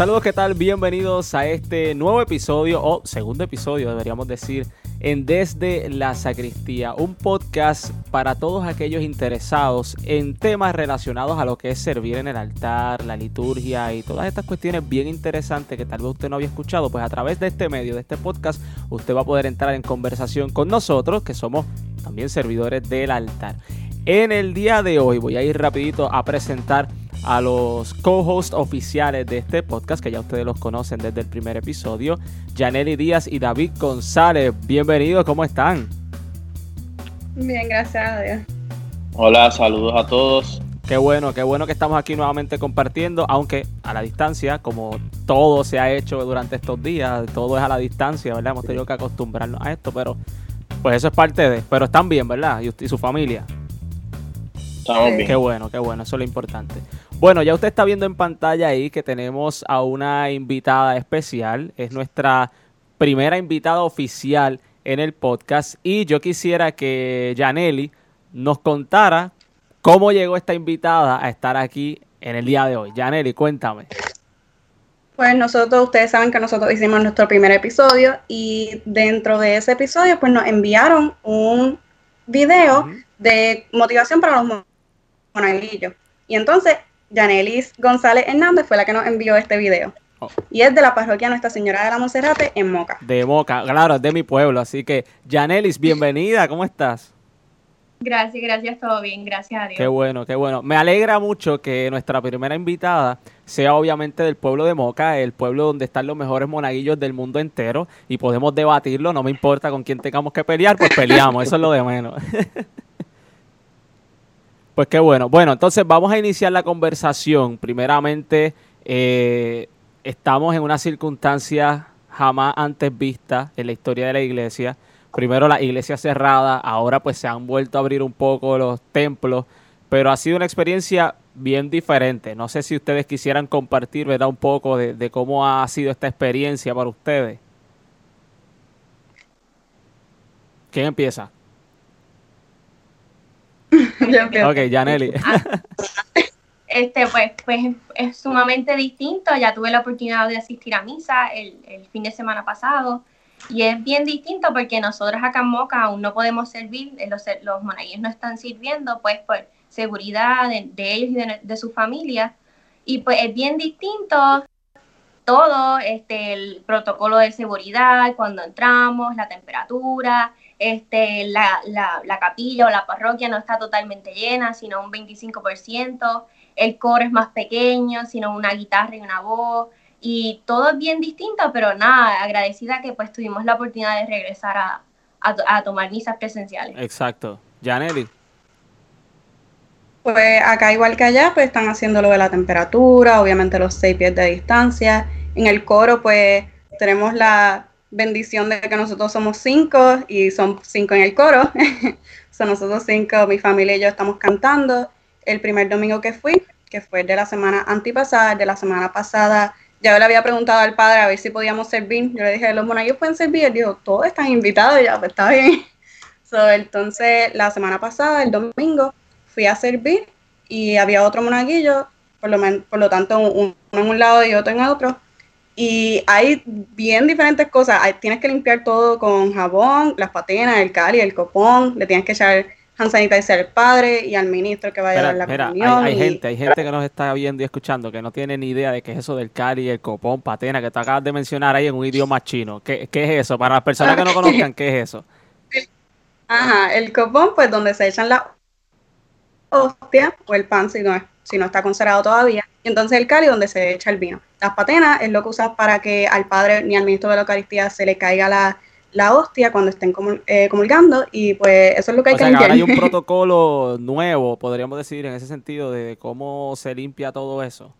Saludos, ¿qué tal? Bienvenidos a este nuevo episodio, o segundo episodio, deberíamos decir, en Desde la Sacristía, un podcast para todos aquellos interesados en temas relacionados a lo que es servir en el altar, la liturgia y todas estas cuestiones bien interesantes que tal vez usted no había escuchado, pues a través de este medio, de este podcast, usted va a poder entrar en conversación con nosotros, que somos también servidores del altar. En el día de hoy voy a ir rapidito a presentar a los co-hosts oficiales de este podcast, que ya ustedes los conocen desde el primer episodio, Janely Díaz y David González. Bienvenidos, ¿cómo están? Bien, gracias a Dios. Hola, saludos a todos. Qué bueno, qué bueno que estamos aquí nuevamente compartiendo, aunque a la distancia, como todo se ha hecho durante estos días, todo es a la distancia, ¿verdad? Hemos tenido que acostumbrarnos a esto, pero pues eso es parte de, pero están bien, ¿verdad? Y, y su familia. Estamos bien. Qué bueno, qué bueno, eso es lo importante. Bueno, ya usted está viendo en pantalla ahí que tenemos a una invitada especial. Es nuestra primera invitada oficial en el podcast. Y yo quisiera que Janely nos contara cómo llegó esta invitada a estar aquí en el día de hoy. Janely, cuéntame. Pues nosotros, ustedes saben que nosotros hicimos nuestro primer episodio y dentro de ese episodio pues nos enviaron un video de motivación para los monaguillos. Y entonces Yanelis González Hernández fue la que nos envió este video. Oh. Y es de la parroquia Nuestra Señora de la Monserrate en Moca. De Moca, claro, es de mi pueblo. Así que, Yanelis, bienvenida, ¿cómo estás? Gracias, gracias, todo bien, gracias a Dios. Qué bueno, qué bueno. Me alegra mucho que nuestra primera invitada sea obviamente del pueblo de Moca, el pueblo donde están los mejores monaguillos del mundo entero y podemos debatirlo, no me importa con quién tengamos que pelear, pues peleamos, eso es lo de menos. Pues qué bueno. Bueno, entonces vamos a iniciar la conversación. Primeramente, eh, estamos en una circunstancia jamás antes vista en la historia de la iglesia. Primero la iglesia cerrada, ahora pues se han vuelto a abrir un poco los templos, pero ha sido una experiencia bien diferente. No sé si ustedes quisieran compartir, ¿verdad? Un poco de, de cómo ha sido esta experiencia para ustedes. ¿Quién empieza? ok, Janely. Ah, este, pues, pues es sumamente distinto. Ya tuve la oportunidad de asistir a misa el, el, fin de semana pasado. Y es bien distinto porque nosotros acá en Moca aún no podemos servir, eh, los, los monaguillos no están sirviendo, pues por seguridad de, de ellos y de, de su familia. Y pues es bien distinto todo, este, el protocolo de seguridad, cuando entramos, la temperatura, este, la, la, la, capilla o la parroquia no está totalmente llena, sino un 25%, el coro es más pequeño, sino una guitarra y una voz, y todo es bien distinto, pero nada, agradecida que pues tuvimos la oportunidad de regresar a, a, a tomar misas presenciales. Exacto. Janely. Pues acá igual que allá, pues están haciendo lo de la temperatura, obviamente los seis pies de distancia. En el coro, pues tenemos la bendición de que nosotros somos cinco y son cinco en el coro. son nosotros cinco, mi familia y yo estamos cantando. El primer domingo que fui, que fue de la semana antipasada, de la semana pasada, ya le había preguntado al padre a ver si podíamos servir. Yo le dije, los monaguillos pueden servir. Él dijo, todos están invitados, ya, pues está bien. So, entonces, la semana pasada, el domingo, fui a servir y había otro monaguillo, por lo, por lo tanto, uno en un lado y otro en otro y hay bien diferentes cosas. tienes que limpiar todo con jabón, las patenas, el cali, el copón. Le tienes que echar hand sanitizer al padre y al ministro que va a llevar la mira, comunión. Hay, hay gente, hay gente que nos está viendo y escuchando que no tiene ni idea de qué es eso del cali, el copón, patena, que te acabas de mencionar ahí en un idioma chino. ¿Qué, qué es eso? Para las personas que no conozcan, ¿qué es eso? Ajá, el copón, pues donde se echan la hostia o el pan si no, si no está conservado todavía. Y entonces el cali donde se echa el vino. Las patenas es lo que usas para que al padre ni al ministro de la Eucaristía se le caiga la, la hostia cuando estén comul eh, comulgando y pues eso es lo que hay o que sea, limpiar. Que ahora hay un protocolo nuevo, podríamos decir, en ese sentido, de cómo se limpia todo eso.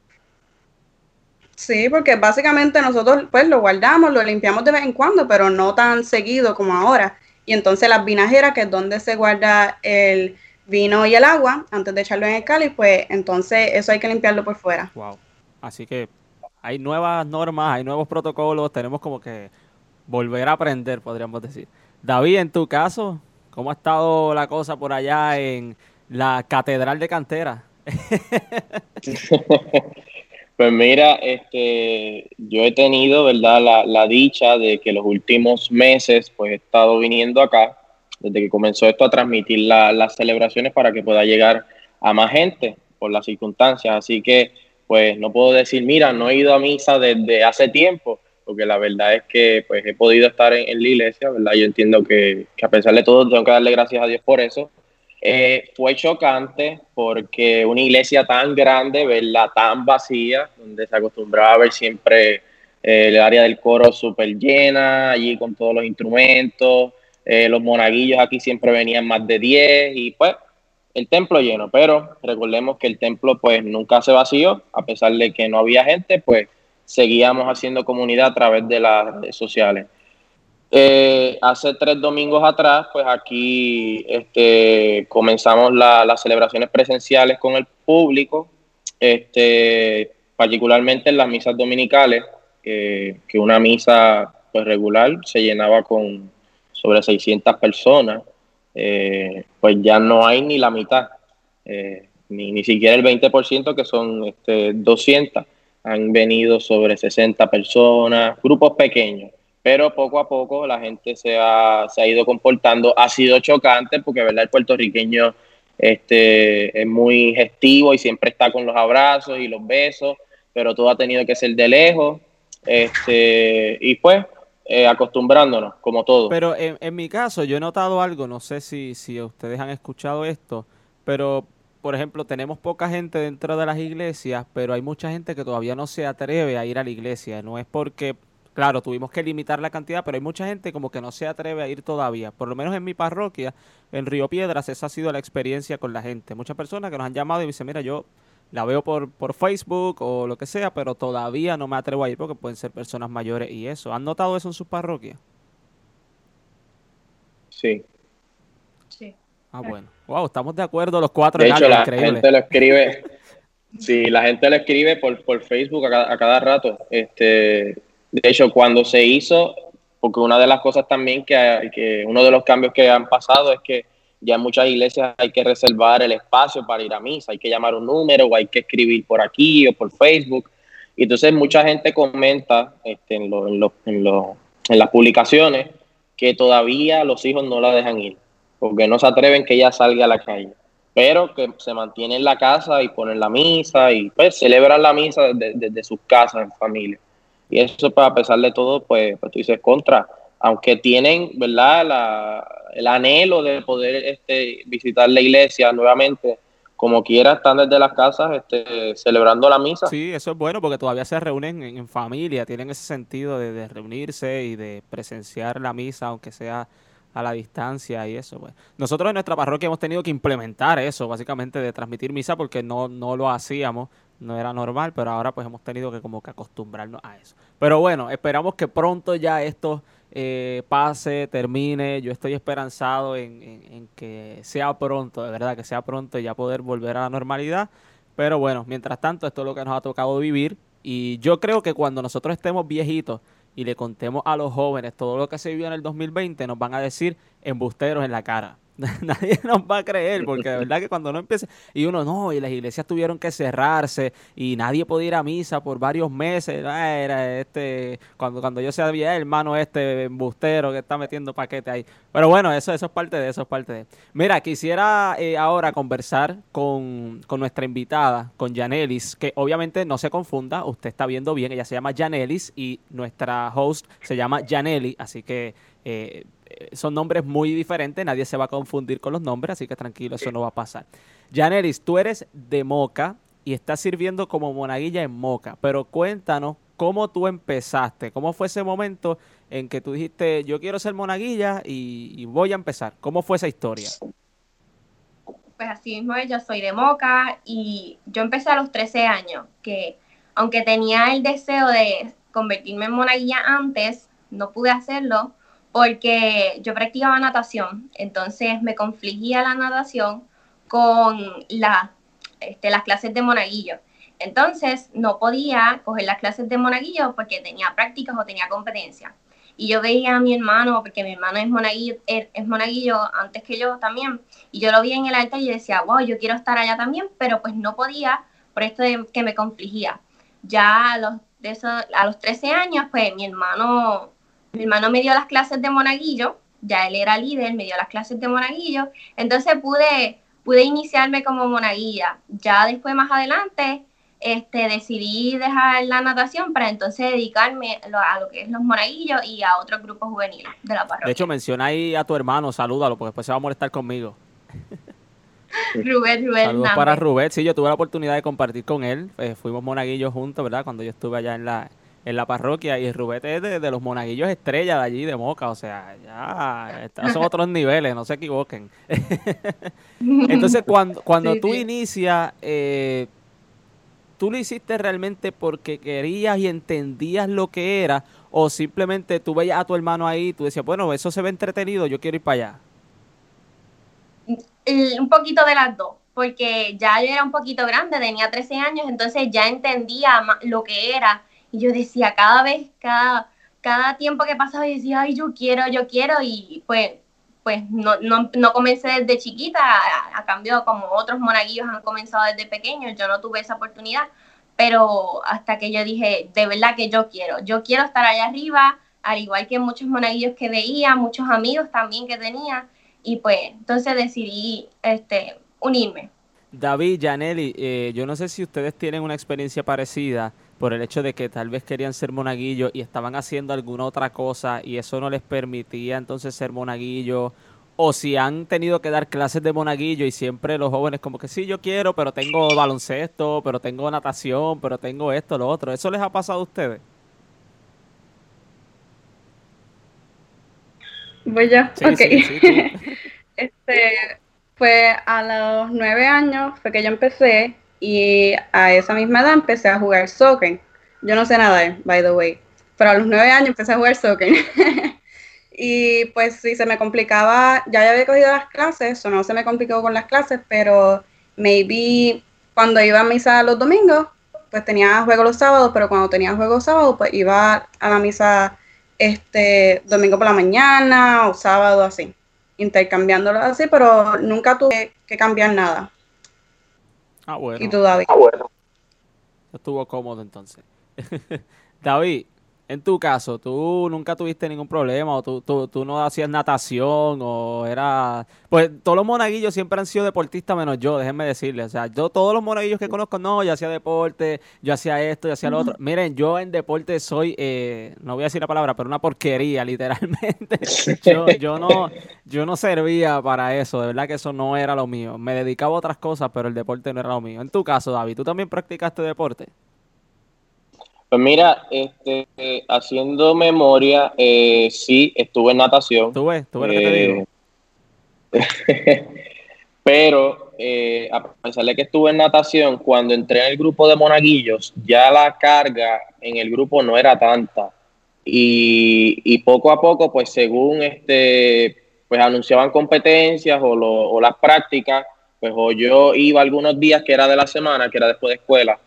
Sí, porque básicamente nosotros pues lo guardamos, lo limpiamos de vez en cuando, pero no tan seguido como ahora. Y entonces las vinajeras, que es donde se guarda el vino y el agua, antes de echarlo en el cáliz, pues entonces eso hay que limpiarlo por fuera. Wow. Así que hay nuevas normas, hay nuevos protocolos, tenemos como que volver a aprender, podríamos decir. David, en tu caso, ¿cómo ha estado la cosa por allá en la Catedral de Cantera? Pues mira, este, yo he tenido, ¿verdad? La, dicha de que los últimos meses, pues he estado viniendo acá, desde que comenzó esto, a transmitir las celebraciones para que pueda llegar a más gente por las circunstancias. Así que, pues no puedo decir, mira, no he ido a misa desde hace tiempo, porque la verdad es que, pues he podido estar en, la iglesia, ¿verdad? Yo entiendo que, a pesar de todo, tengo que darle gracias a Dios por eso eh, fue chocante porque una iglesia tan grande, verla tan vacía, donde se acostumbraba a ver siempre eh, el área del coro súper llena, allí con todos los instrumentos, eh, los monaguillos aquí siempre venían más de 10 y pues el templo lleno, pero recordemos que el templo pues nunca se vació, a pesar de que no había gente, pues seguíamos haciendo comunidad a través de las redes sociales. Eh, hace tres domingos atrás, pues aquí este, comenzamos las celebraciones presenciales con el público, este, particularmente en las misas dominicales, que una misa pues, regular se llenaba con sobre 600 personas, eh, pues ya no hay ni la mitad, eh, ni, ni siquiera el 20%, que son este, 200, han venido sobre 60 personas, grupos pequeños pero poco a poco la gente se ha, se ha ido comportando. Ha sido chocante porque ¿verdad? el puertorriqueño este, es muy gestivo y siempre está con los abrazos y los besos, pero todo ha tenido que ser de lejos. Este, y pues eh, acostumbrándonos, como todo. Pero en, mi caso, yo he notado algo, no sé si, si ustedes han escuchado esto, pero por ejemplo, tenemos poca gente dentro de las iglesias, pero hay mucha gente que todavía no se atreve a ir a la iglesia. No es porque Claro, tuvimos que limitar la cantidad, pero hay mucha gente como que no se atreve a ir todavía. Por lo menos en mi parroquia, en Río Piedras, esa ha sido la experiencia con la gente. Muchas personas que nos han llamado y dicen, mira, yo la veo por, por Facebook o lo que sea, pero todavía no me atrevo a ir porque pueden ser personas mayores y eso. ¿Han notado eso en sus parroquias? Sí. Sí. Ah, bueno. Wow, estamos de acuerdo los cuatro. De hecho, la gente lo escribe. sí, la gente lo escribe por, por Facebook a cada, a cada rato. Este, de hecho, cuando se hizo, porque una de las cosas también que, que, uno de los cambios que han pasado es que ya en muchas iglesias hay que reservar el espacio para ir a misa, hay que llamar un número o hay que escribir por aquí o por Facebook. Y entonces mucha gente comenta este, en, lo, en, lo, en, lo, en las publicaciones que todavía los hijos no la dejan ir, porque no se atreven que ella salga a la calle, pero que se mantiene en la casa y ponen la misa y pues celebran la misa desde, sus casas en familia. Y eso, pues, a pesar de todo, pues, pues tú dices contra. Aunque tienen, ¿verdad?, la, el anhelo de poder este, visitar la iglesia nuevamente, como quiera, están desde las casas este, celebrando la misa. Sí, eso es bueno porque todavía se reúnen en, familia, tienen ese sentido de, reunirse y de presenciar la misa, aunque sea a la distancia y eso. Pues. Nosotros en nuestra parroquia hemos tenido que implementar eso, básicamente de transmitir misa porque no, no lo hacíamos no era normal, pero ahora pues hemos tenido que como que acostumbrarnos a eso. Pero bueno, esperamos que pronto ya esto eh, pase, termine. Yo estoy esperanzado en, en, que sea pronto, de verdad, que sea pronto y ya poder volver a la normalidad. Pero bueno, mientras tanto, esto es lo que nos ha tocado vivir. Y yo creo que cuando nosotros estemos viejitos y le contemos a los jóvenes todo lo que se vivió en el 2020, nos van a decir embusteros en la cara. nadie nos va a creer, porque de verdad que cuando uno empieza, y uno no, y las iglesias tuvieron que cerrarse, y nadie podía ir a misa por varios meses, era este, cuando, cuando yo sabía hermano este embustero que está metiendo paquete ahí. Pero bueno, eso, eso es parte de eso, es parte de. Mira, quisiera eh, ahora conversar con, con nuestra invitada, con Janelis, que obviamente no se confunda, usted está viendo bien, ella se llama Janelis y nuestra host se llama Janeli, así que eh, son nombres muy diferentes, nadie se va a confundir con los nombres, así que tranquilo, eso no va a pasar. Janeris, tú eres de Moca y estás sirviendo como monaguilla en Moca, pero cuéntanos cómo tú empezaste, cómo fue ese momento en que tú dijiste, yo quiero ser monaguilla y, y voy a empezar. ¿Cómo fue esa historia? Pues así mismo, yo soy de Moca y yo empecé a los 13 años, que aunque tenía el deseo de convertirme en monaguilla antes, no pude hacerlo porque yo practicaba natación, entonces me confligía la natación con este, las clases de monaguillo. Entonces no podía coger las clases de monaguillo porque tenía prácticas o tenía competencia. Y yo veía a mi hermano, porque mi hermano es monaguillo, es monaguillo antes que yo también, y yo lo vi en el altar y decía, wow, yo quiero estar allá también, pero pues no podía por esto de que me confligía. ya a los, de a los 13 años, pues mi hermano, mi hermano me dio las clases de monaguillo, ya él era líder, me dio las clases de monaguillo, entonces pude, pude iniciarme como monaguilla. Ya después, más adelante, este, decidí dejar la natación para entonces dedicarme a lo que es los monaguillos y a otros grupos juveniles de la parroquia. De hecho, menciona ahí a tu hermano, salúdalo, porque después se va a molestar conmigo. Rubén, Rubén. Saludos para Rubén. Sí, yo tuve la oportunidad de compartir con él. Eh, fuimos monaguillos juntos, ¿verdad? Cuando yo estuve allá en la, en la parroquia. Y Rubén es de, los monaguillos estrella de allí, de Moca. O sea, ya son otros niveles, no se equivoquen. Entonces, cuando, cuando tú inicias, eh, ¿tú lo hiciste realmente porque querías y entendías lo que era? ¿O simplemente tú veías a tu hermano ahí y tú decías, bueno, eso se ve entretenido, yo quiero ir para allá? un poquito de las dos, porque ya yo era un poquito grande, tenía 13 años, entonces ya entendía lo que era. Y yo decía, cada vez, cada, cada tiempo que pasaba, yo decía, ay, yo quiero, yo quiero, y pues, pues no, no, no comencé desde chiquita, a, cambio como otros monaguillos han comenzado desde pequeños, yo no tuve esa oportunidad, pero hasta que yo dije, de verdad que yo quiero, yo quiero estar allá arriba, al igual que muchos monaguillos que veía, muchos amigos también que tenía, y pues entonces decidí este, unirme. David, Janelli, eh, yo no sé si ustedes tienen una experiencia parecida por el hecho de que tal vez querían ser monaguillos y estaban haciendo alguna otra cosa y eso no les permitía entonces ser monaguillos o si han tenido que dar clases de monaguillo y siempre los jóvenes como que sí, yo quiero, pero tengo baloncesto, pero tengo natación, pero tengo esto, lo otro. ¿Eso les ha pasado a ustedes? Voy yo. ok. este, pues a los nueve años fue que yo empecé y a esa misma edad empecé a jugar soccer. Yo no sé nada, by the way, pero a los nueve años empecé a jugar soccer. y pues sí, se me complicaba, ya, ya había cogido las clases, o no se me complicó con las clases, pero maybe cuando iba a misa los domingos, pues tenía juego los sábados, pero cuando tenía juego sábado, pues iba a la misa este domingo por la mañana o sábado así, intercambiándolo así, pero nunca tuve que cambiar nada. Ah, bueno. ¿Y tú, David? Ah, bueno. Estuvo cómodo entonces. David, en tu caso, ¿tú nunca tuviste ningún problema o tú, tú, tú, no hacías natación o era... Pues todos los monaguillos siempre han sido deportistas menos yo, déjenme decirles. O sea, yo todos los monaguillos que conozco, no, yo hacía deporte, yo hacía esto, yo hacía lo otro. Miren, yo en deporte soy, eh, no voy a decir la palabra, pero una porquería, literalmente. yo, yo, no, yo no servía para eso, de verdad que eso no era lo mío. Me dedicaba a otras cosas, pero el deporte no era lo mío. En tu caso, David, ¿tú también practicaste deporte? Pues mira, este, haciendo memoria, eh, sí, estuve en natación. ¿Tú ves? ¿Tú ves lo que te digo? Eh, pero eh, a pesar de que estuve en natación, cuando entré en el grupo de monaguillos, ya la carga en el grupo no era tanta. Y, poco a poco, pues según este, pues anunciaban competencias o, o las prácticas, pues o yo iba algunos días que era de la semana, que era después de escuela,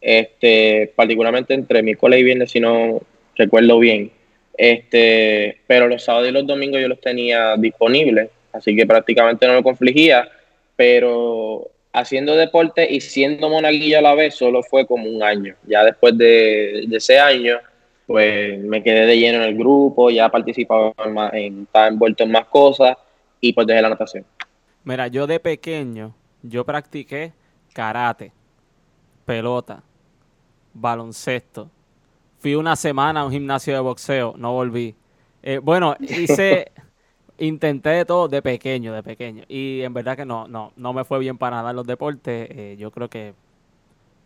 este, particularmente entre miércoles y viernes, si no recuerdo bien. Este, pero los sábados y los domingos yo los tenía disponibles, así que prácticamente no me confligía, pero haciendo deporte y siendo monaguillo a la vez solo fue como un año. Ya después de, ese año, pues me quedé de lleno en el grupo, ya participaba en, en estaba envuelto en más cosas y pues dejé la natación. Mira, yo de pequeño, yo practiqué karate, pelota, baloncesto. Fui una semana a un gimnasio de boxeo, no volví. Eh, bueno, hice, intenté de todo de pequeño, de pequeño. Y en verdad que no, no, no me fue bien para nada en los deportes. Eh, yo creo que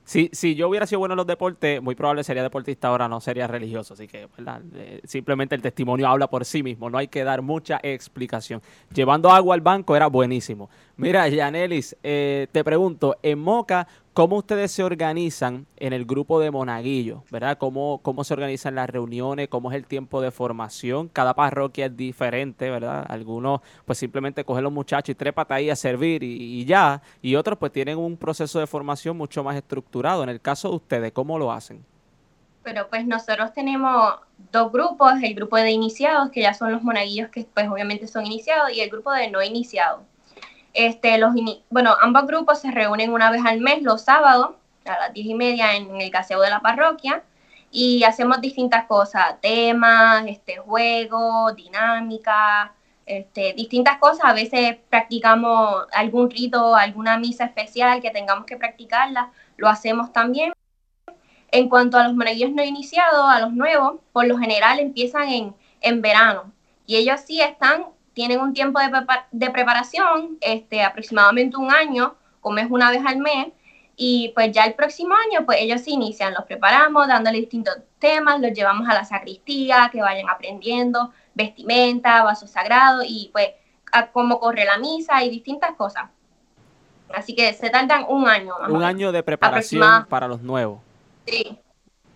si, si yo hubiera sido bueno en los deportes, muy probable sería deportista ahora, no sería religioso. Así que, eh, simplemente el testimonio habla por sí mismo, no hay que dar mucha explicación. Llevando agua al banco era buenísimo. Mira, Yanelis, te pregunto, en Moca, ¿Cómo ustedes se organizan en el grupo de monaguillos? ¿Verdad? ¿Cómo, ¿Cómo se organizan las reuniones? ¿Cómo es el tiempo de formación? Cada parroquia es diferente, ¿verdad? Algunos pues simplemente cogen los muchachos y trepan ahí a servir y, ya. Y otros pues tienen un proceso de formación mucho más estructurado. En el caso de ustedes, ¿cómo lo hacen? Pero pues nosotros tenemos dos grupos, el grupo de iniciados, que ya son los monaguillos que pues obviamente son iniciados, y el grupo de no iniciados. Este, los bueno, ambos grupos se reúnen una vez al mes, los sábados, a las diez y media en el caseo de la parroquia y hacemos distintas cosas, temas, este, juegos, dinámica, este, distintas cosas. A veces practicamos algún rito, alguna misa especial que tengamos que practicarla, lo hacemos también. En cuanto a los monaguillos no iniciados, a los nuevos, por lo general empiezan en, en verano y ellos sí están, tienen un tiempo de, de preparación, este, aproximadamente un año, como es una vez al mes, y pues ya el próximo año, pues ellos se inician, los preparamos dándole distintos temas, los llevamos a la sacristía, que vayan aprendiendo vestimenta, vasos sagrados y pues a cómo corre la misa y distintas cosas. Así que se tardan un año. un año de preparación para los nuevos. Sí,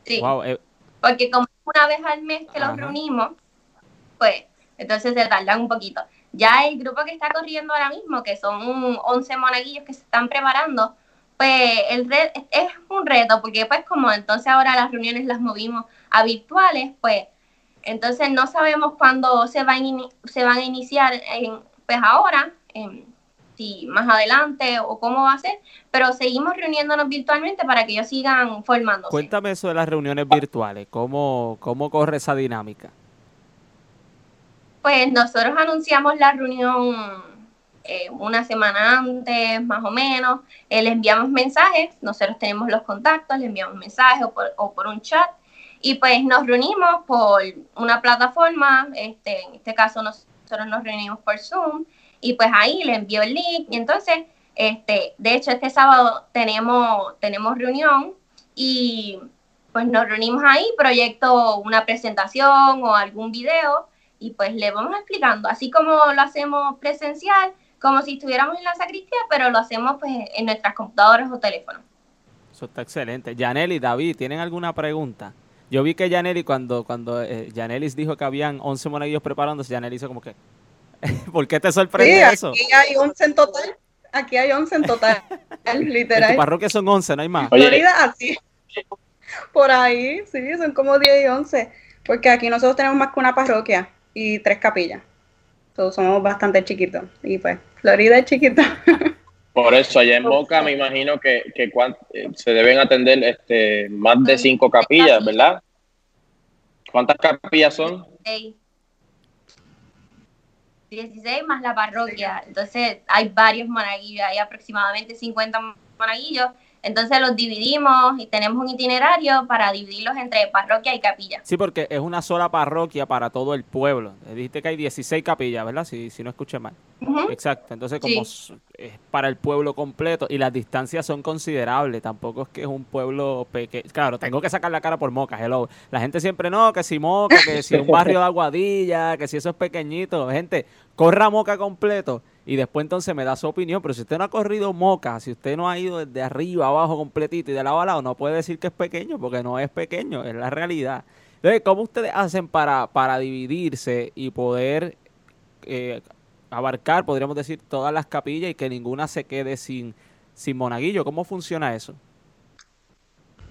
sí. Eh. Porque como una vez al mes que los reunimos, pues entonces se tardan un poquito. Ya el grupo que está corriendo ahora mismo, que son 11 monaguillos que se están preparando, pues el es un reto, porque pues como entonces ahora las reuniones las movimos a virtuales, pues entonces no sabemos cuándo se, van se van a iniciar, en, pues ahora, si más adelante o cómo va a ser, pero seguimos reuniéndonos virtualmente para que ellos sigan formándose. Cuéntame eso de las reuniones virtuales, ¿cómo, cómo corre esa dinámica? Pues nosotros anunciamos la reunión eh, una semana antes, más o menos, eh, le enviamos mensajes, nosotros tenemos los contactos, le enviamos mensajes o por, un chat. Y pues nos reunimos por una plataforma, este, en este caso nosotros nos reunimos por Zoom. Y pues ahí le envío el link. Y entonces, este, de hecho este sábado tenemos, tenemos reunión. Y pues nos reunimos ahí, proyecto una presentación o algún video y pues le vamos explicando, así como lo hacemos presencial, como si estuviéramos en la sacristía, pero lo hacemos pues en nuestras computadoras o teléfonos. Eso está excelente. Yaneli, David, ¿tienen alguna pregunta? Yo vi que Yaneli, cuando, cuando eh, dijo que habían 11 monaguillos preparándose, Yaneli hizo como que, ¿por qué te sorprende eso? Aquí hay 11 en total. Aquí hay 11 en total, literal. En tu parroquia son 11, no hay más. Florida, así. Por ahí, sí, son como 10 y 11. Porque aquí nosotros tenemos más que una parroquia y tres capillas. Todos somos bastante chiquitos. Y pues, Florida es chiquita. Por eso, allá en Boca me imagino que, que eh, se deben atender este, más de cinco capillas, ¿verdad? ¿Cuántas capillas son? 16 más la parroquia. Entonces hay varios monaguillos, hay aproximadamente 50 monaguillos entonces los dividimos y tenemos un itinerario para dividirlos entre parroquia y capilla. Sí, porque es una sola parroquia para todo el pueblo. Dijiste que hay 16 capillas, ¿verdad? Si, si no escuché mal. Exacto. Entonces, como es para el pueblo completo y las distancias son considerables, tampoco es que es un pueblo pequeño. Claro, tengo que sacar la cara por Moca, hello. La gente siempre no, que si Moca, que si un barrio de Aguadilla, que si eso es pequeñito. Gente, corra Moca completo y después entonces me da su opinión. Pero si usted no ha corrido moca, si usted no ha ido desde arriba, abajo, completito y de lado a lado, no puede decir que es pequeño porque no es pequeño, es la realidad. Entonces, ¿cómo ustedes hacen para, para dividirse y poder eh, abarcar, podríamos decir, todas las capillas y que ninguna se quede sin, sin monaguillo? ¿Cómo funciona eso?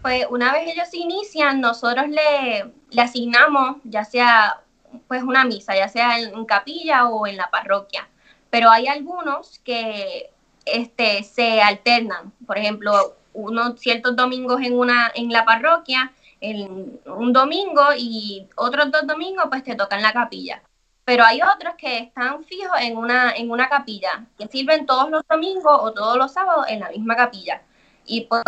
Pues una vez ellos se inician, nosotros le, le asignamos ya sea pues una misa, ya sea en capilla o en la parroquia pero hay algunos que este, se alternan. Por ejemplo, unos ciertos domingos en, una, en la parroquia, en un domingo y otros dos domingos pues te tocan la capilla. Pero hay otros que están fijos en una, en una capilla, que sirven todos los domingos o todos los sábados en la misma capilla. Y pues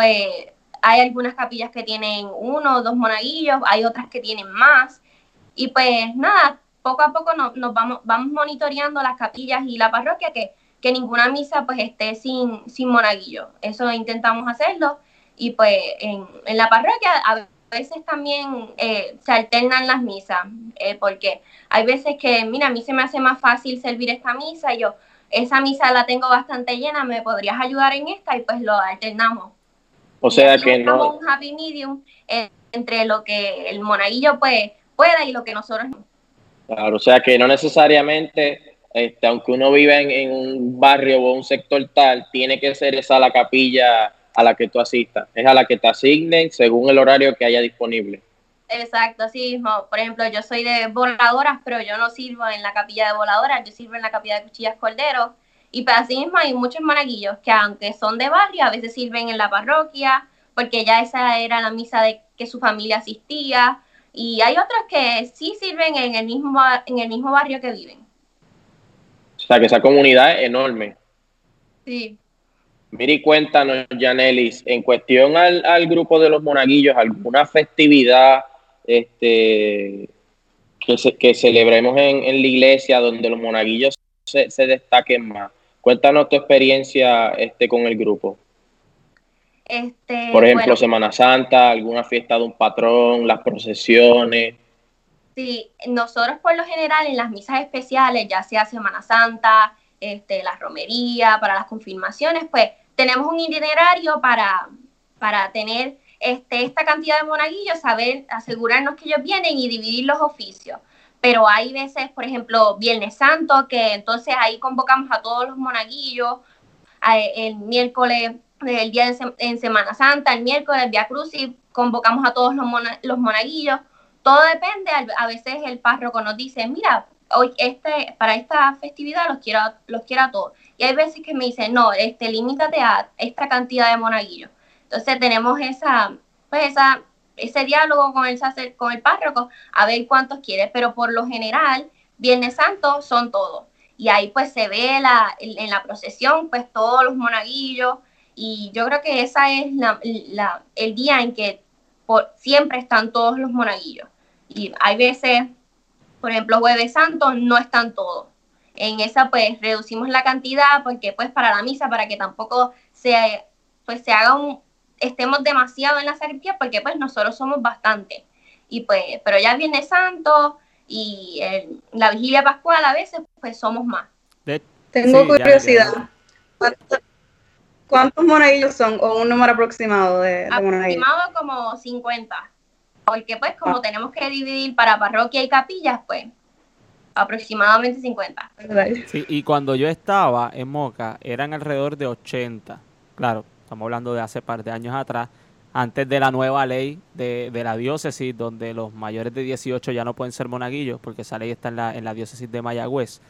hay algunas capillas que tienen uno o dos monaguillos, hay otras que tienen más. Y pues nada, poco a poco nos, vamos, vamos monitoreando las capillas y la parroquia que, que ninguna misa pues esté sin, sin monaguillo. Eso intentamos hacerlo y pues en, en la parroquia veces también eh, se alternan las misas, eh, porque hay veces que, mira, a mí se me hace más fácil servir esta misa y yo, esa misa la tengo bastante llena, ¿me podrías ayudar en esta? Y pues lo alternamos. O sea que no... un happy medium eh, entre lo que el monaguillo pues, pueda y lo que nosotros Claro, o sea que no necesariamente, este, aunque uno viva en, un barrio o un sector tal, tiene que ser esa la capilla a la que tú asistas. Es a la que te asignen según el horario que haya disponible. Exacto, así mismo. Por ejemplo, yo soy de voladoras, pero yo no sirvo en la capilla de voladoras, yo sirvo en la capilla de cuchillas cordero. Y pues así mismo hay muchos monaguillos que aunque son de barrio, a veces sirven en la parroquia porque ya esa era la misa de que su familia asistía. Y hay otros que sí sirven en el mismo, en el mismo barrio que viven. O sea, que esa comunidad es enorme. Sí. Miri, cuéntanos, Janelis, en cuestión al, grupo de los monaguillos, ¿alguna festividad este, que, celebremos en, la iglesia donde los monaguillos se, se, destaquen más? Cuéntanos tu experiencia este, con el grupo. Este, Por ejemplo, Semana Santa, alguna fiesta de un patrón, las procesiones. Sí, nosotros por lo general en las misas especiales, ya sea Semana Santa, este, la romería, para las confirmaciones, pues tenemos un itinerario para, para tener este, esta cantidad de monaguillos, saber, asegurarnos que ellos vienen y dividir los oficios. Pero hay veces, por ejemplo, Viernes Santo, que entonces ahí convocamos a todos los monaguillos, el miércoles el día de en Semana Santa, el miércoles, Via Crucis, convocamos a todos los, los monaguillos. Todo depende, a veces el párroco nos dice, mira, hoy este, para esta festividad los quiero, los quiero todos. Y hay veces que me dicen, no, este, limítate a esta cantidad de monaguillos. Entonces tenemos esa, pues esa, ese diálogo con el, con el párroco a ver cuántos quiere, pero por lo general, Viernes Santo son todos. Y ahí pues se ve la, en la procesión, pues todos los monaguillos, y yo creo que esa es la, el día en que por, siempre están todos los monaguillos. Y hay veces, por ejemplo, Jueves Santo no están todos. En esa pues reducimos la cantidad porque pues para la misa, para que tampoco se, pues, se haga un, estemos demasiado en la sacristía porque pues nosotros somos bastante. Y pues, pero ya viene Santo y la vigilia pascual a veces pues somos más. Tengo curiosidad. ¿Cuántos monaguillos son? ¿O un número aproximado de, Aproximado como 50. Porque pues como tenemos que dividir para parroquia y capillas, pues aproximadamente 50. Sí, y cuando yo estaba en Moca eran alrededor de 80. Claro, estamos hablando de hace par de años atrás, antes de la nueva ley de, la diócesis, donde los mayores de 18 ya no pueden ser monaguillos, porque esa ley está en la, en la diócesis de Mayagüez.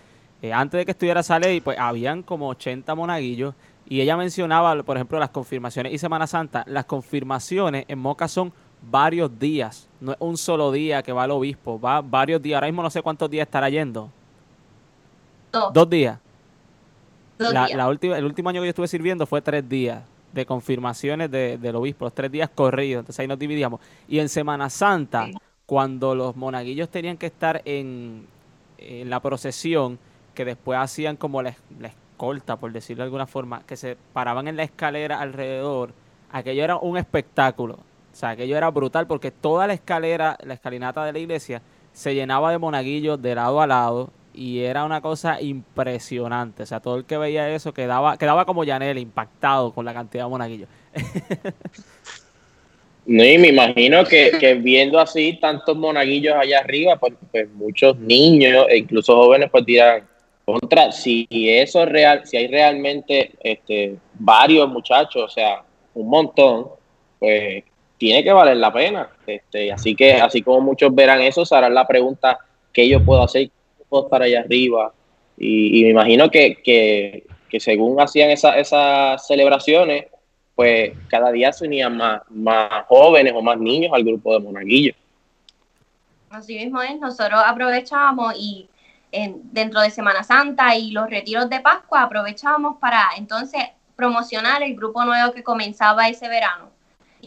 Eh, antes de que estuviera esa ley, pues habían como 80 monaguillos y ella mencionaba, por ejemplo, las confirmaciones y Semana Santa. Las confirmaciones en Moca son varios días. No es un solo día que va el obispo, va varios días. Ahora mismo no sé cuántos días estará yendo. Dos. Dos días. la, última, el último año que yo estuve sirviendo fue tres días de confirmaciones del obispo, los tres días corridos. Entonces ahí nos dividíamos. Y en Semana Santa, cuando los monaguillos tenían que estar en, la procesión, que después hacían como la, la corta, por decirlo de alguna forma, que se paraban en la escalera alrededor, aquello era un espectáculo. O sea, aquello era brutal porque toda la escalera, la escalinata de la iglesia, se llenaba de monaguillos de lado a lado y era una cosa impresionante. O sea, todo el que veía eso quedaba, quedaba como Yanel, impactado con la cantidad de monaguillos. No, y me imagino que, viendo así tantos monaguillos allá arriba, pues, pues, muchos niños e incluso jóvenes pues dirán, contra, si eso es real, si hay realmente este, varios muchachos, o sea, un montón, pues tiene que valer la pena. Este, así que, así como muchos verán eso, se harán la pregunta, ¿qué yo puedo hacer? ¿Cómo para allá arriba? Y, me imagino que, según hacían esas celebraciones, pues cada día se unían más, más jóvenes o más niños al grupo de monaguillos. Así mismo es, nosotros aprovechamos y dentro de Semana Santa y los retiros de Pascua, aprovechábamos para entonces promocionar el grupo nuevo que comenzaba ese verano.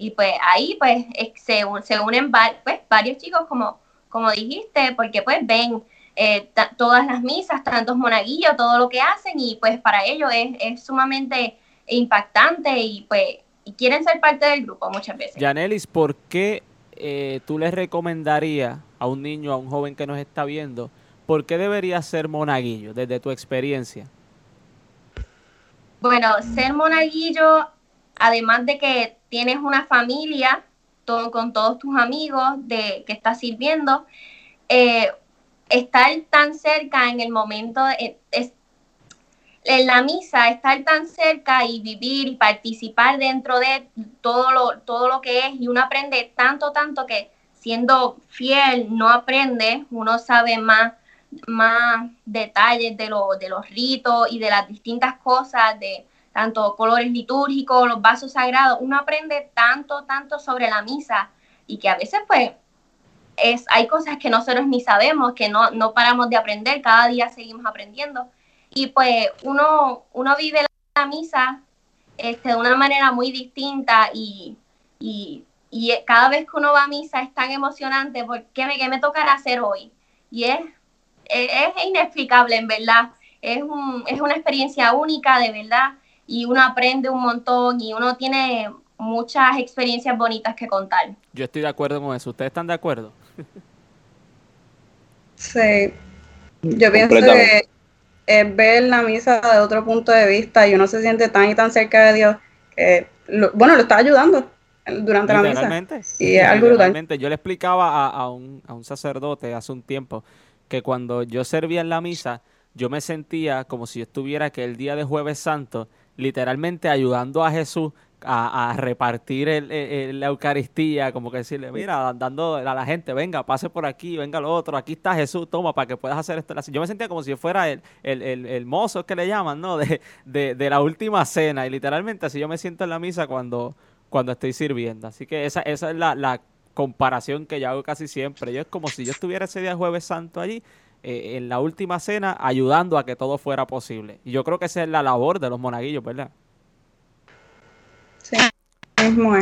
Y pues ahí pues se, se unen pues, varios chicos, como, como dijiste, porque pues ven eh, todas las misas, tantos monaguillos, todo lo que hacen y pues para ellos es, es sumamente impactante y pues y quieren ser parte del grupo muchas veces. Yanelis, ¿por qué eh, tú les recomendarías a un niño, a un joven que nos está viendo, ¿por qué debería ser monaguillo desde tu experiencia? Bueno, ser monaguillo, además de que tienes una familia todo, con todos tus amigos de que estás sirviendo, eh, estar tan cerca en el momento, de, en la misa, estar tan cerca y vivir y participar dentro de todo lo, todo lo que es, y uno aprende tanto, tanto que siendo fiel no aprende, uno sabe más más detalles de, lo, de los ritos y de las distintas cosas, de, tanto colores litúrgicos, los vasos sagrados, uno aprende tanto, tanto sobre la misa y que a veces pues es, hay cosas que nosotros ni sabemos, que no, no paramos de aprender, cada día seguimos aprendiendo. Y pues uno, uno vive la misa este, de una manera muy distinta y, y, y, cada vez que uno va a misa es tan emocionante porque me, ¿qué me tocará hacer hoy? Y es, es, es inexplicable, en verdad. Es, un, es una experiencia única, de verdad, y uno aprende un montón y uno tiene muchas experiencias bonitas que contar. Yo estoy de acuerdo con eso. ¿Ustedes están de acuerdo? Sí. Yo pienso que es ver la misa de otro punto de vista y uno se siente tan y tan cerca de Dios que, bueno, lo está ayudando durante la misa. Y es algo brutal. Yo le explicaba a, un, a un sacerdote hace un tiempo que cuando yo servía en la misa, yo me sentía como si yo estuviera que el día de jueves santo, literalmente ayudando a Jesús a, repartir el, la Eucaristía, como que decirle, mira, dando a la gente, venga, pase por aquí, venga lo otro, aquí está Jesús, toma, para que puedas hacer esto. Yo me sentía como si fuera el, el, mozo que le llaman, ¿no? De, de, la última cena, y literalmente así yo me siento en la misa cuando, cuando estoy sirviendo. Así que esa, esa es la, la comparación que yo hago casi siempre. Yo es como si yo estuviera ese día jueves santo allí, eh, en la última cena, ayudando a que todo fuera posible. Y yo creo que esa es la labor de los monaguillos, ¿verdad?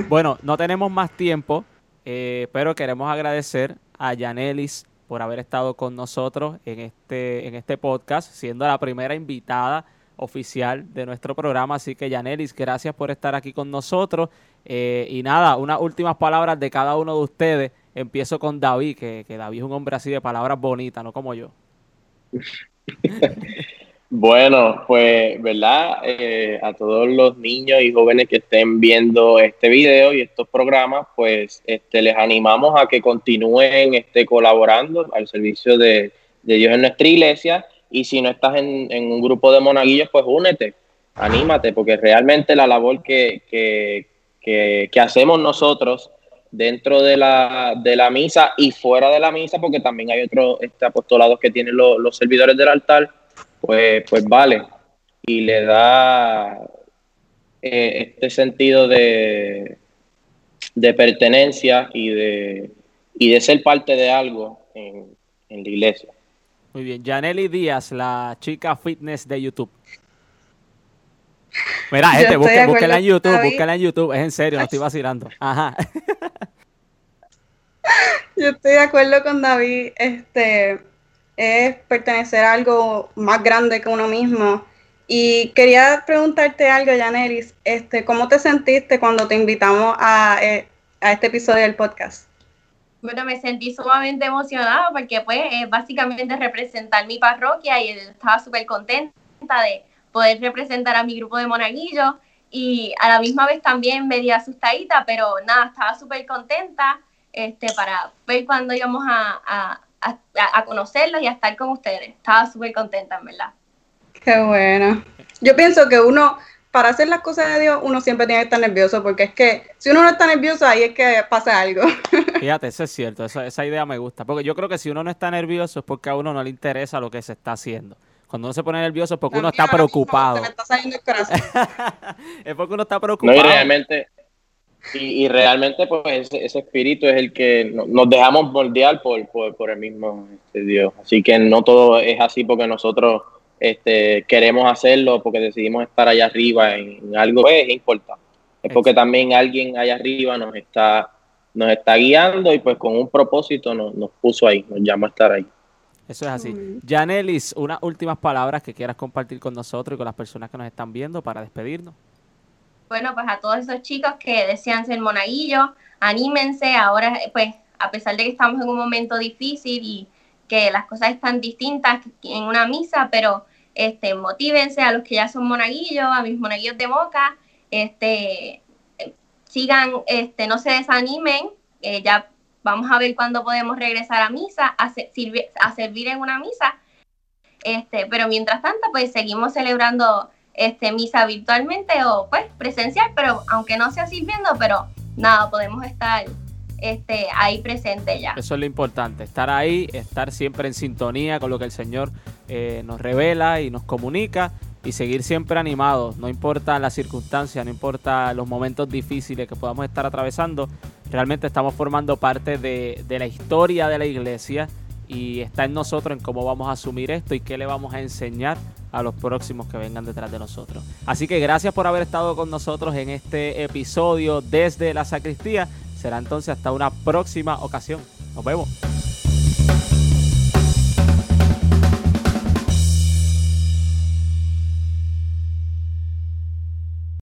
Bueno, no tenemos más tiempo, eh, pero queremos agradecer a Yanelis por haber estado con nosotros en este, en este podcast, siendo la primera invitada oficial de nuestro programa. Así que, Yanelis, gracias por estar aquí con nosotros. Eh, y nada, unas últimas palabras de cada uno de ustedes. Empiezo con David, que, David es un hombre así de palabras bonitas, no como yo. Bueno, pues, ¿verdad? Eh, a todos los niños y jóvenes que estén viendo este video y estos programas, pues este, les animamos a que continúen este, colaborando al servicio de, Dios en nuestra iglesia. Y si no estás en, un grupo de monaguillos, pues únete, anímate, porque realmente la labor que, que, que, hacemos nosotros dentro de la, de la misa y fuera de la misa, porque también hay otros este, apostolados que tienen los servidores del altar, pues, pues vale. Y le da eh, este sentido de, de pertenencia y de, y de ser parte de algo en, en la iglesia. Muy bien, Janely Díaz, la chica fitness de YouTube. Mira, gente, búsquela en YouTube, búsquela en YouTube, es en serio, no estoy vacilando. Ajá. Yo estoy de acuerdo con David, este, es pertenecer a algo más grande que uno mismo. Y quería preguntarte algo, Yaneris, este, ¿cómo te sentiste cuando te invitamos a, eh, este episodio del podcast? Bueno, me sentí sumamente emocionada porque pues es básicamente representar mi parroquia y estaba súper contenta de poder representar a mi grupo de monaguillos y a la misma vez también medio asustadita, pero nada, estaba súper contenta este, para ver cuando íbamos a a, conocerlos y a estar con ustedes. Estaba súper contenta, en verdad. Qué bueno. Yo pienso que uno, para hacer las cosas de Dios, uno siempre tiene que estar nervioso, porque es que si uno no está nervioso, ahí es que pasa algo. Fíjate, eso es cierto, esa idea me gusta, porque yo creo que si uno no está nervioso es porque a uno no le interesa lo que se está haciendo. Cuando uno se pone nervioso es porque uno está preocupado. es porque uno está preocupado. No, y realmente, y, realmente, pues, ese, espíritu es el que nos dejamos moldear por, por, el mismo este, Dios. Así que no todo es así porque nosotros este, queremos hacerlo, porque decidimos estar allá arriba en, algo que es importante. Es porque también alguien allá arriba nos está, nos está guiando y pues con un propósito nos, nos puso ahí, nos llama a estar ahí. Eso es así. Janelis, unas últimas palabras que quieras compartir con nosotros y con las personas que nos están viendo para despedirnos. Bueno, pues a todos esos chicos que desean ser monaguillos, anímense, ahora pues a pesar de que estamos en un momento difícil y que las cosas están distintas en una misa, pero este, motívense a los que ya son monaguillos, a mis monaguillos de Moca, este, sigan, este, no se desanimen, eh, ya vamos a ver cuándo podemos regresar a misa, a, servir en una misa, este, pero mientras tanto, pues seguimos celebrando este, misa virtualmente o pues presencial, pero aunque no sea sirviendo, pero nada, podemos estar este, ahí presente ya. Eso es lo importante, estar ahí, estar siempre en sintonía con lo que el Señor eh, nos revela y nos comunica y seguir siempre animados, no importa las circunstancias, no importa los momentos difíciles que podamos estar atravesando, realmente estamos formando parte de, de la historia de la iglesia y está en nosotros en cómo vamos a asumir esto y qué le vamos a enseñar a los próximos que vengan detrás de nosotros. Así que gracias por haber estado con nosotros en este episodio desde la sacristía. Será entonces hasta una próxima ocasión. Nos vemos.